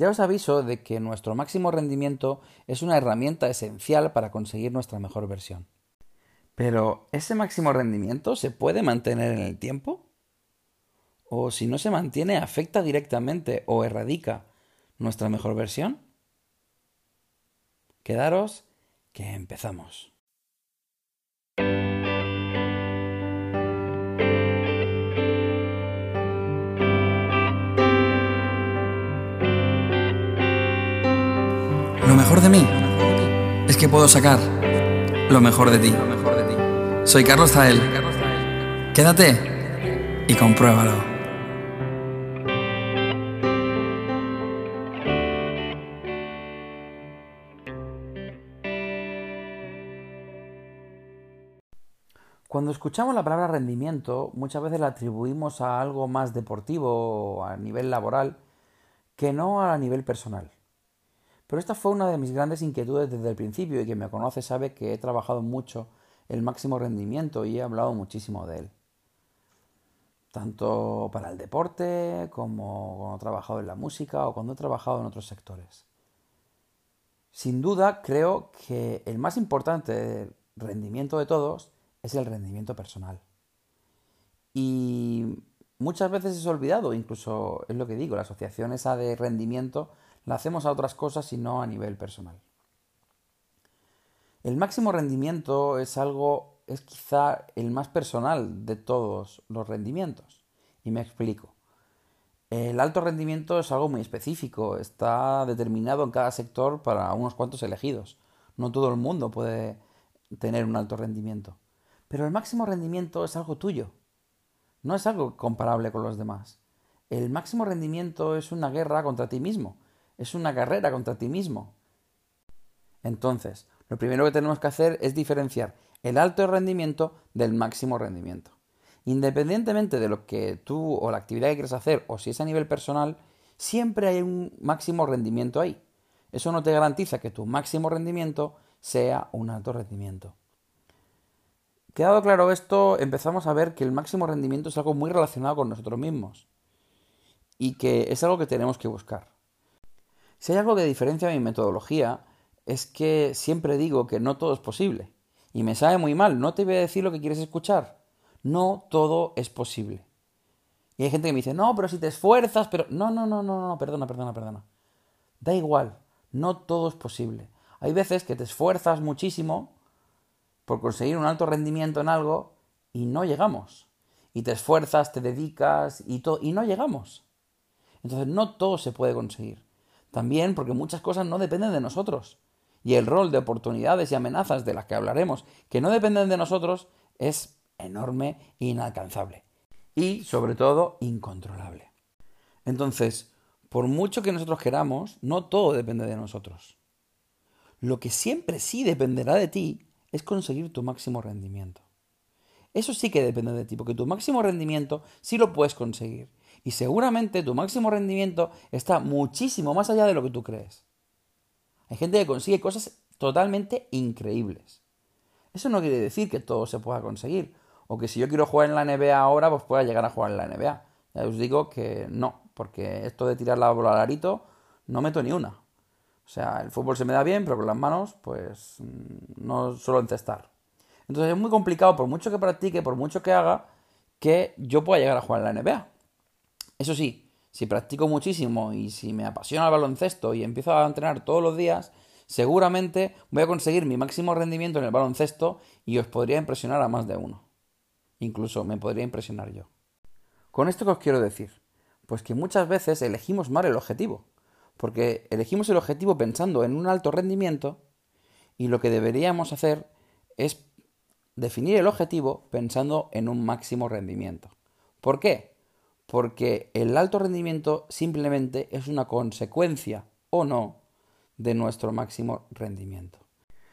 Ya os aviso de que nuestro máximo rendimiento es una herramienta esencial para conseguir nuestra mejor versión. Pero, ¿ese máximo rendimiento se puede mantener en el tiempo? ¿O si no se mantiene, afecta directamente o erradica nuestra mejor versión? Quedaros que empezamos. Lo mejor de mí es que puedo sacar lo mejor de ti. Soy Carlos Zael. Quédate y compruébalo. Cuando escuchamos la palabra rendimiento, muchas veces la atribuimos a algo más deportivo a nivel laboral que no a nivel personal. Pero esta fue una de mis grandes inquietudes desde el principio y quien me conoce sabe que he trabajado mucho el máximo rendimiento y he hablado muchísimo de él. Tanto para el deporte como cuando he trabajado en la música o cuando he trabajado en otros sectores. Sin duda creo que el más importante rendimiento de todos es el rendimiento personal. Y muchas veces es olvidado, incluso es lo que digo, la asociación esa de rendimiento la hacemos a otras cosas y no a nivel personal. El máximo rendimiento es algo, es quizá el más personal de todos los rendimientos. Y me explico. El alto rendimiento es algo muy específico, está determinado en cada sector para unos cuantos elegidos. No todo el mundo puede tener un alto rendimiento. Pero el máximo rendimiento es algo tuyo. No es algo comparable con los demás. El máximo rendimiento es una guerra contra ti mismo es una carrera contra ti mismo. Entonces, lo primero que tenemos que hacer es diferenciar el alto rendimiento del máximo rendimiento. Independientemente de lo que tú o la actividad que quieres hacer o si es a nivel personal, siempre hay un máximo rendimiento ahí. Eso no te garantiza que tu máximo rendimiento sea un alto rendimiento. Quedado claro esto, empezamos a ver que el máximo rendimiento es algo muy relacionado con nosotros mismos y que es algo que tenemos que buscar. Si hay algo que diferencia mi metodología, es que siempre digo que no todo es posible. Y me sabe muy mal, no te voy a decir lo que quieres escuchar. No todo es posible. Y hay gente que me dice, no, pero si te esfuerzas, pero... No, no, no, no, no, perdona, perdona, perdona. Da igual, no todo es posible. Hay veces que te esfuerzas muchísimo por conseguir un alto rendimiento en algo y no llegamos. Y te esfuerzas, te dedicas y, y no llegamos. Entonces no todo se puede conseguir. También porque muchas cosas no dependen de nosotros. Y el rol de oportunidades y amenazas de las que hablaremos, que no dependen de nosotros, es enorme e inalcanzable. Y, sobre todo, incontrolable. Entonces, por mucho que nosotros queramos, no todo depende de nosotros. Lo que siempre sí dependerá de ti es conseguir tu máximo rendimiento. Eso sí que depende de ti, porque tu máximo rendimiento sí lo puedes conseguir y seguramente tu máximo rendimiento está muchísimo más allá de lo que tú crees. Hay gente que consigue cosas totalmente increíbles. Eso no quiere decir que todo se pueda conseguir, o que si yo quiero jugar en la NBA ahora, pues pueda llegar a jugar en la NBA. Ya os digo que no, porque esto de tirar la bola al arito no meto ni una. O sea, el fútbol se me da bien, pero con las manos, pues mm, no suelo encestar. Entonces es muy complicado, por mucho que practique, por mucho que haga, que yo pueda llegar a jugar en la NBA. Eso sí, si practico muchísimo y si me apasiona el baloncesto y empiezo a entrenar todos los días, seguramente voy a conseguir mi máximo rendimiento en el baloncesto y os podría impresionar a más de uno. Incluso me podría impresionar yo. ¿Con esto qué os quiero decir? Pues que muchas veces elegimos mal el objetivo, porque elegimos el objetivo pensando en un alto rendimiento y lo que deberíamos hacer es definir el objetivo pensando en un máximo rendimiento. ¿Por qué? Porque el alto rendimiento simplemente es una consecuencia o no de nuestro máximo rendimiento.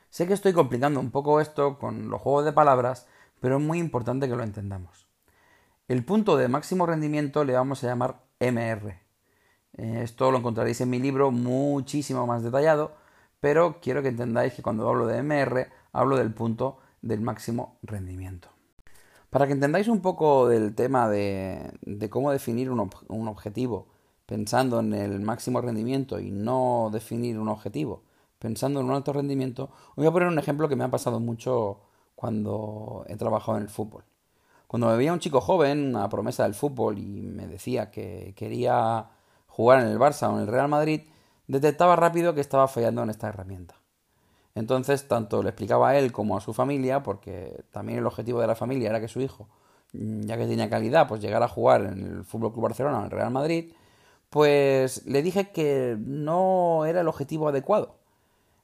Sé que estoy complicando un poco esto con los juegos de palabras, pero es muy importante que lo entendamos. El punto de máximo rendimiento le vamos a llamar MR. Eh, esto lo encontraréis en mi libro muchísimo más detallado, pero quiero que entendáis que cuando hablo de MR hablo del punto del máximo rendimiento. Para que entendáis un poco del tema de, cómo definir un, objetivo pensando en el máximo rendimiento y no definir un objetivo, pensando en un alto rendimiento, voy a poner un ejemplo que me ha pasado mucho cuando he trabajado en el fútbol. Cuando me veía un chico joven, una promesa del fútbol, y me decía que quería jugar en el Barça o en el Real Madrid, detectaba rápido que estaba fallando en esta herramienta. Entonces, tanto le explicaba a él como a su familia, porque también el objetivo de la familia era que su hijo, ya que tenía calidad, pues llegara a jugar en el Fútbol Club Barcelona en el Real Madrid, pues le dije que no era el objetivo adecuado.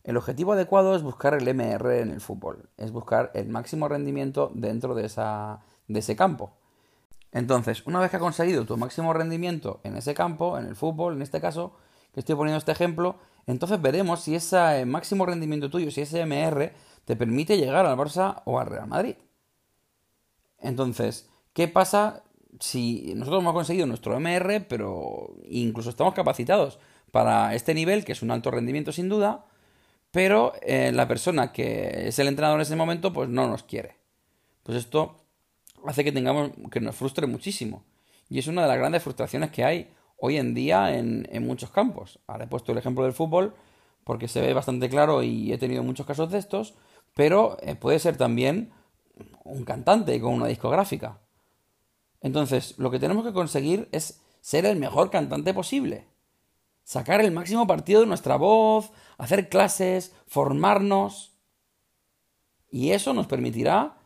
El objetivo adecuado es buscar el MR en el fútbol, es buscar el máximo rendimiento dentro de, esa, de ese campo. Entonces, una vez que has conseguido tu máximo rendimiento en ese campo, en el fútbol, en este caso, que estoy poniendo este ejemplo, entonces veremos si ese máximo rendimiento tuyo, si ese MR, te permite llegar al Barça o al Real Madrid. Entonces, ¿qué pasa si nosotros hemos conseguido nuestro MR, pero incluso estamos capacitados para este nivel, que es un alto rendimiento sin duda, pero eh, la persona que es el entrenador en ese momento, pues no nos quiere. Pues esto hace que tengamos, que nos frustre muchísimo. Y es una de las grandes frustraciones que hay hoy en día en, muchos campos. Ahora he puesto el ejemplo del fútbol porque se ve bastante claro y he tenido muchos casos de estos, pero eh, puede ser también un cantante con una discográfica. Entonces, lo que tenemos que conseguir es ser el mejor cantante posible sacar el máximo partido de nuestra voz, hacer clases, formarnos. Y eso nos permitirá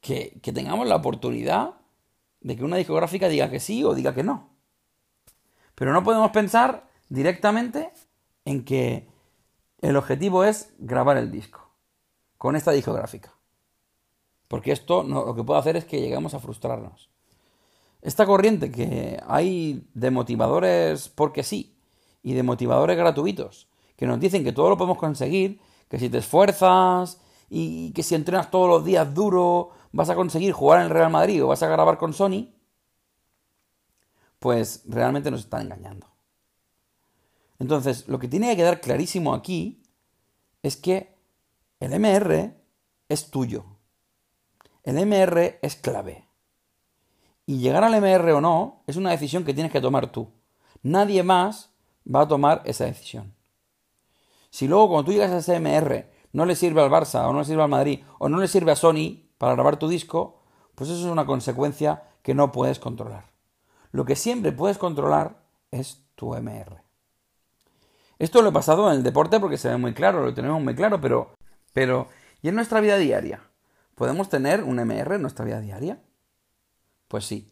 que, tengamos la oportunidad de que una discográfica diga que sí o diga que no. Pero no podemos pensar directamente en que el objetivo es grabar el disco con esta discográfica. Porque esto lo que puede hacer es que lleguemos a frustrarnos. Esta corriente que hay de motivadores porque sí, y de motivadores gratuitos que nos dicen que todo lo podemos conseguir, que si te esfuerzas y que si entrenas todos los días duro vas a conseguir jugar en el Real Madrid o vas a grabar con Sony, pues realmente nos están engañando. Entonces, lo que tiene que quedar clarísimo aquí es que el MR es tuyo. El MR es clave. Y llegar al MR o no es una decisión que tienes que tomar tú. Nadie más va a tomar esa decisión. Si luego cuando tú llegas a ese MR no le sirve al Barça o no le sirve al Madrid o no le sirve a Sony para grabar tu disco, pues eso es una consecuencia que no puedes controlar. Lo que siempre puedes controlar es tu MR. Esto lo he pasado en el deporte porque se ve muy claro, lo tenemos muy claro, pero, pero ¿y en nuestra vida diaria? ¿Podemos tener un MR en nuestra vida diaria? Pues sí.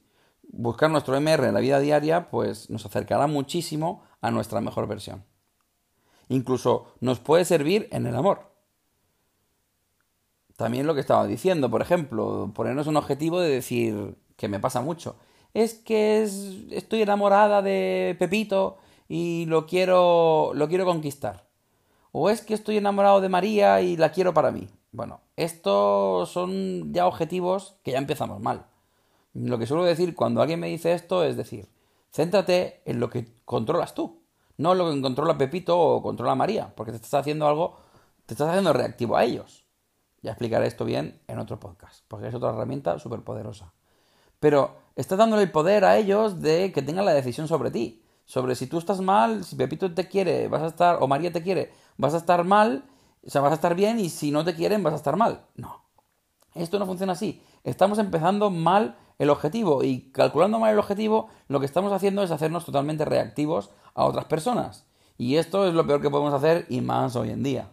Buscar nuestro MR en la vida diaria, pues nos acercará muchísimo a nuestra mejor versión. Incluso nos puede servir en el amor. También lo que estaba diciendo, por ejemplo, ponernos un objetivo de decir, que me pasa mucho, es que estoy enamorada de Pepito y lo quiero, lo quiero conquistar. O es que estoy enamorado de María y la quiero para mí. Bueno, estos son ya objetivos que ya empezamos mal. Lo que suelo decir cuando alguien me dice esto es decir, Céntrate en lo que controlas tú, no en lo que controla Pepito o controla María, porque te estás haciendo algo, te estás haciendo reactivo a ellos. Ya explicaré esto bien en otro podcast, porque es otra herramienta súper poderosa. Pero estás dándole el poder a ellos de que tengan la decisión sobre ti. Sobre si tú estás mal, si Pepito te quiere, vas a estar, o María te quiere, vas a estar mal, o sea, vas a estar bien, y si no te quieren, vas a estar mal. No. Esto no funciona así. Estamos empezando mal el objetivo y calculando mal el objetivo, lo que estamos haciendo es hacernos totalmente reactivos a otras personas. Y esto es lo peor que podemos hacer y más hoy en día.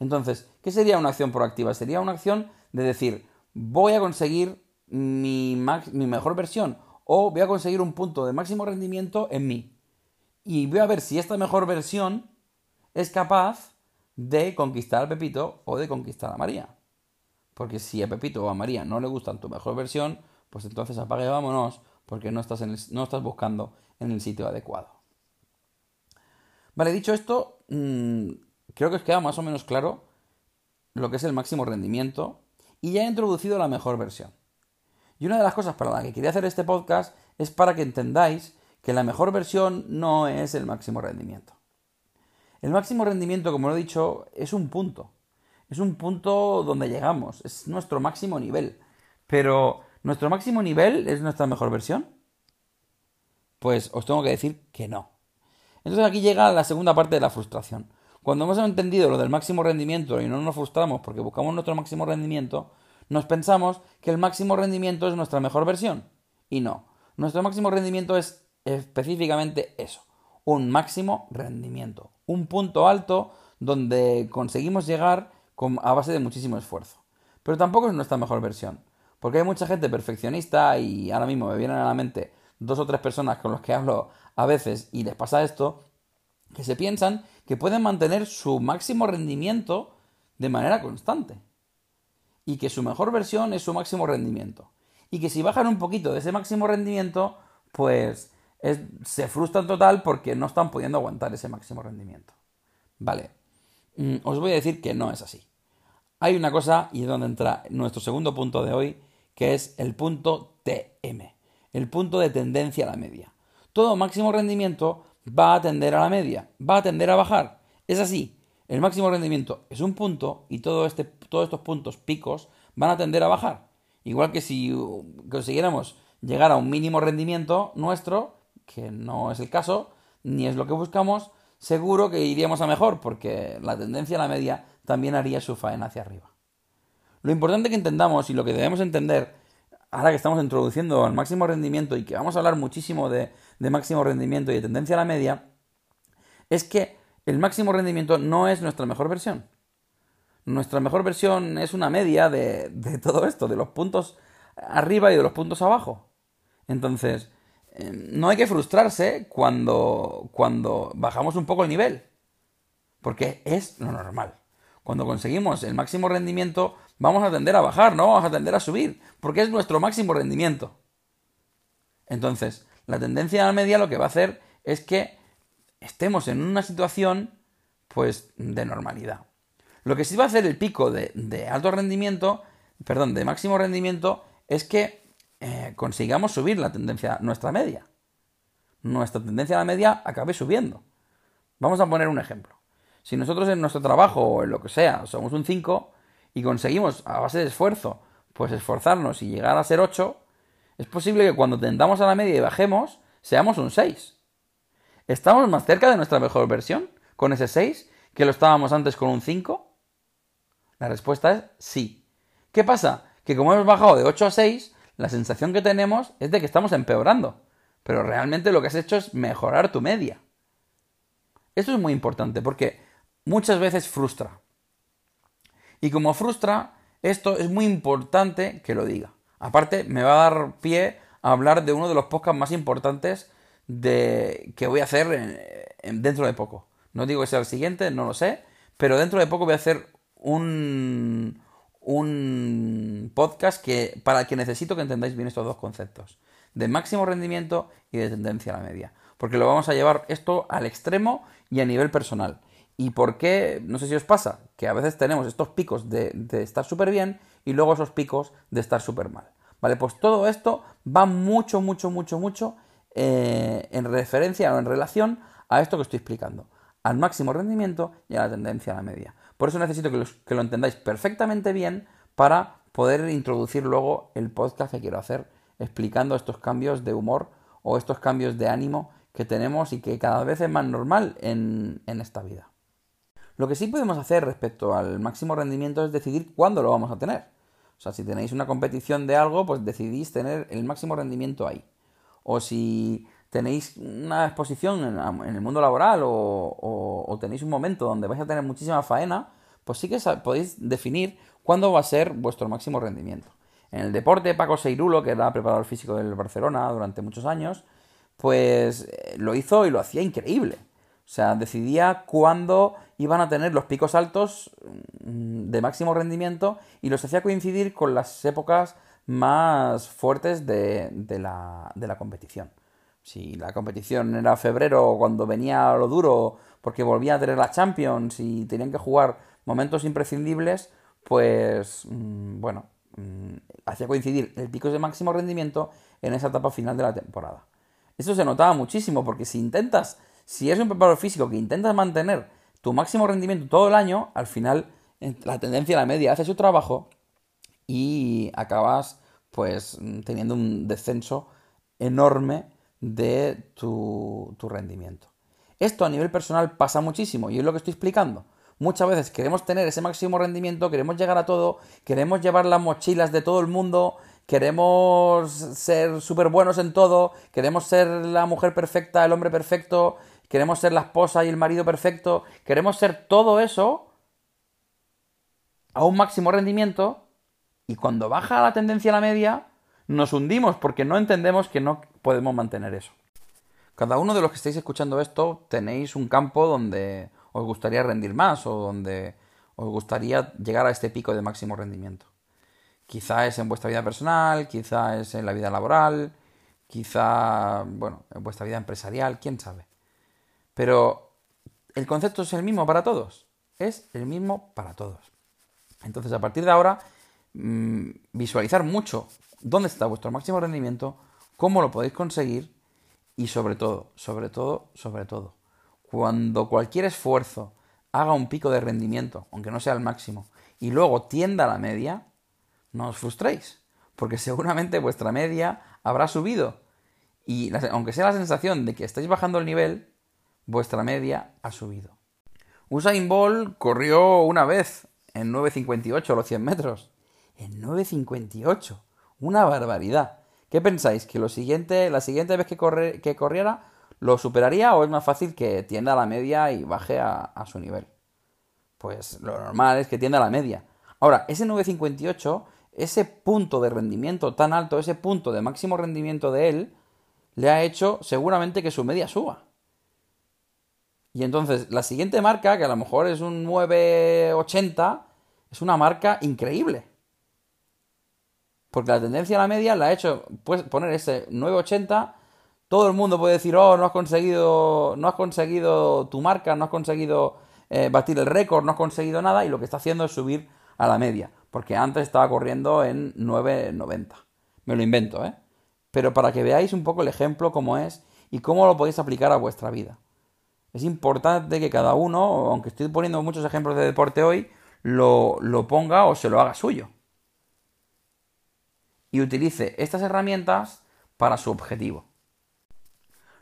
Entonces, ¿qué sería una acción proactiva? Sería una acción de decir, voy a conseguir mi, mejor versión o voy a conseguir un punto de máximo rendimiento en mí. Y voy a ver si esta mejor versión es capaz de conquistar a Pepito o de conquistar a María. Porque si a Pepito o a María no le gustan tu mejor versión, pues entonces apague vámonos porque no estás, no estás buscando en el sitio adecuado. Vale, dicho esto, mm, creo que os queda más o menos claro lo que es el máximo rendimiento y ya he introducido la mejor versión. Y una de las cosas para las que quería hacer este podcast es para que entendáis que la mejor versión no es el máximo rendimiento. El máximo rendimiento, como lo he dicho, es un punto. Es un punto donde llegamos, es nuestro máximo nivel. Pero ¿Nuestro máximo nivel es nuestra mejor versión? Pues os tengo que decir que no. Entonces aquí llega la segunda parte de la frustración. Cuando hemos entendido lo del máximo rendimiento y no nos frustramos porque buscamos nuestro máximo rendimiento, nos pensamos que el máximo rendimiento es nuestra mejor versión. Y no. Nuestro máximo rendimiento es específicamente eso. Un máximo rendimiento. Un punto alto donde conseguimos llegar a base de muchísimo esfuerzo. Pero tampoco es nuestra mejor versión. Porque hay mucha gente perfeccionista y ahora mismo me vienen a la mente dos o tres personas con las que hablo a veces y les pasa esto, que se piensan que pueden mantener su máximo rendimiento de manera constante. Y que su mejor versión es su máximo rendimiento. Y que si bajan un poquito de ese máximo rendimiento, pues se frustran total porque no están pudiendo aguantar ese máximo rendimiento. Vale, mm, os voy a decir que no es así. Hay una cosa, y es donde entra nuestro segundo punto de hoy, que es el punto TM, el punto de tendencia a la media. Todo máximo rendimiento va a tender a la media, va a tender a bajar. Es así. El máximo rendimiento es un punto y todo este, todos estos puntos picos van a tender a bajar. Igual que si consiguiéramos llegar a un mínimo rendimiento nuestro, que no es el caso, ni es lo que buscamos, seguro que iríamos a mejor, porque la tendencia a la media también haría su faena hacia arriba. Lo importante que entendamos y lo que debemos entender ahora que estamos introduciendo al máximo rendimiento y que vamos a hablar muchísimo de, máximo rendimiento y de tendencia a la media, es que el máximo rendimiento no es nuestra mejor versión. Nuestra mejor versión es una media de, de todo esto, de los puntos arriba y de los puntos abajo. Entonces, eh, no hay que frustrarse cuando, cuando bajamos un poco el nivel, porque es lo normal. Cuando conseguimos el máximo rendimiento, vamos a tender a bajar, no vamos a tender a subir, porque es nuestro máximo rendimiento. Entonces, la tendencia a la media lo que va a hacer es que estemos en una situación, pues, de normalidad. Lo que sí va a hacer el pico de, alto rendimiento, perdón, de máximo rendimiento, es que eh, consigamos subir la tendencia, nuestra media. Nuestra tendencia a la media acabe subiendo. Vamos a poner un ejemplo. Si nosotros en nuestro trabajo o en lo que sea somos un 5 y conseguimos a base de esfuerzo, pues esforzarnos y llegar a ser 8, es posible que cuando tendamos a la media y bajemos, seamos un 6. ¿Estamos más cerca de nuestra mejor versión con ese 6 que lo estábamos antes con un 5? La respuesta es sí. ¿Qué pasa? Que como hemos bajado de 8 a 6, la sensación que tenemos es de que estamos empeorando. Pero realmente lo que has hecho es mejorar tu media. Esto es muy importante porque muchas veces frustra. Y como frustra, esto es muy importante que lo diga. Aparte, me va a dar pie a hablar de uno de los podcasts más importantes de, que voy a hacer dentro de poco. No digo que sea el siguiente, no lo sé, pero dentro de poco voy a hacer un, un podcast que, para el que necesito que entendáis bien estos dos conceptos, de máximo rendimiento y de tendencia a la media. Porque lo vamos a llevar esto al extremo y a nivel personal. ¿Y por qué? No sé si os pasa, que a veces tenemos estos picos de, estar súper bien y luego esos picos de estar súper mal. Vale, pues todo esto va mucho, mucho, mucho, mucho eh, en referencia o en relación a esto que estoy explicando, al máximo rendimiento y a la tendencia a la media. Por eso necesito que, lo entendáis perfectamente bien para poder introducir luego el podcast que quiero hacer explicando estos cambios de humor o estos cambios de ánimo que tenemos y que cada vez es más normal en, esta vida. Lo que sí podemos hacer respecto al máximo rendimiento es decidir cuándo lo vamos a tener. O sea, si tenéis una competición de algo, pues decidís tener el máximo rendimiento ahí. O si tenéis una exposición en, el mundo laboral o, tenéis un momento donde vais a tener muchísima faena, pues sí que podéis definir cuándo va a ser vuestro máximo rendimiento. En el deporte, Paco Seirulo, que era preparador físico del Barcelona durante muchos años, pues eh, lo hizo y lo hacía increíble. O sea, decidía cuándo iban a tener los picos altos mm, de máximo rendimiento y los hacía coincidir con las épocas más fuertes de, la, de la competición. Si la competición era febrero cuando venía lo duro porque volvía a tener la Champions y tenían que jugar momentos imprescindibles, pues mm, bueno, mm, hacía coincidir el pico de máximo rendimiento en esa etapa final de la temporada. Eso se notaba muchísimo porque si intentas, si eres un preparador físico que intentas mantener tu máximo rendimiento todo el año, al final la tendencia a la media hace su trabajo y acabas pues teniendo un descenso enorme de tu, tu rendimiento. Esto a nivel personal pasa muchísimo y es lo que estoy explicando. Muchas veces queremos tener ese máximo rendimiento, queremos llegar a todo, queremos llevar las mochilas de todo el mundo, queremos ser súper buenos en todo, queremos ser la mujer perfecta, el hombre perfecto, queremos ser la esposa y el marido perfecto, queremos ser todo eso a un máximo rendimiento y cuando baja la tendencia a la media nos hundimos porque no entendemos que no podemos mantener eso. Cada uno de los que estáis escuchando esto tenéis un campo donde os gustaría rendir más o donde os gustaría llegar a este pico de máximo rendimiento. Quizá es en vuestra vida personal, quizá es en la vida laboral, quizá, bueno, en vuestra vida empresarial, quién sabe. Pero el concepto es el mismo para todos. Es el mismo para todos. Entonces, a partir de ahora, mm, visualizar mucho dónde está vuestro máximo rendimiento, cómo lo podéis conseguir y sobre todo, sobre todo, sobre todo, cuando cualquier esfuerzo haga un pico de rendimiento, aunque no sea el máximo, y luego tienda a la media, no os frustréis, porque seguramente vuestra media habrá subido. Y aunque sea la sensación de que estáis bajando el nivel, vuestra media ha subido. Usain Bolt corrió una vez en 9.58 los 100 metros. En 9.58. Una barbaridad. ¿Qué pensáis? ¿Que lo siguiente, la siguiente vez que, corre, que corriera lo superaría o es más fácil que tienda a la media y baje a, a su nivel? Pues lo normal es que tienda a la media. Ahora, ese 9.58 ese punto de rendimiento tan alto, ese punto de máximo rendimiento de él, le ha hecho seguramente que su media suba. Y entonces la siguiente marca, que a lo mejor es un 980, es una marca increíble. Porque la tendencia a la media la ha hecho pues, poner ese 980. Todo el mundo puede decir, oh, no has conseguido, no has conseguido tu marca, no has conseguido eh, batir el récord, no has conseguido nada, y lo que está haciendo es subir a la media porque antes estaba corriendo en 9.90. Me lo invento, ¿eh? Pero para que veáis un poco el ejemplo cómo es y cómo lo podéis aplicar a vuestra vida. Es importante que cada uno, aunque estoy poniendo muchos ejemplos de deporte hoy, lo, lo ponga o se lo haga suyo. Y utilice estas herramientas para su objetivo.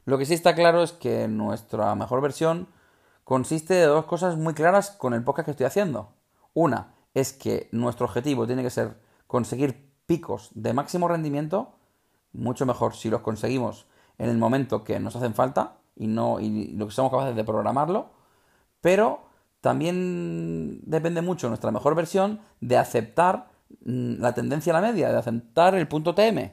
Lo que sí está claro es que nuestra mejor versión consiste de dos cosas muy claras con el podcast que estoy haciendo. Una, es que nuestro objetivo tiene que ser conseguir picos de máximo rendimiento, mucho mejor si los conseguimos en el momento que nos hacen falta y no y lo que somos capaces de programarlo, pero también depende mucho nuestra mejor versión de aceptar la tendencia a la media, de aceptar el punto TM.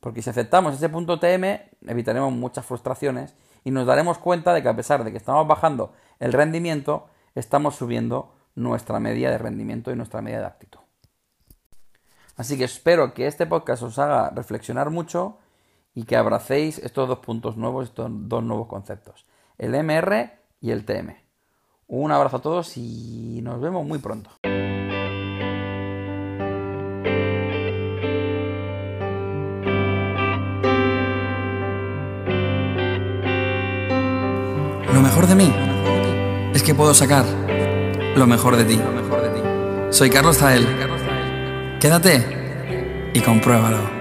Porque si aceptamos ese punto TM, evitaremos muchas frustraciones y nos daremos cuenta de que a pesar de que estamos bajando el rendimiento, estamos subiendo nuestra media de rendimiento y nuestra media de actitud. Así que espero que este podcast os haga reflexionar mucho y que abracéis estos dos puntos nuevos, estos dos nuevos conceptos, el MR y el TM. Un abrazo a todos y nos vemos muy pronto. Mejor de mí es que puedo sacar lo mejor de ti. Soy Carlos Zael. Quédate y compruébalo.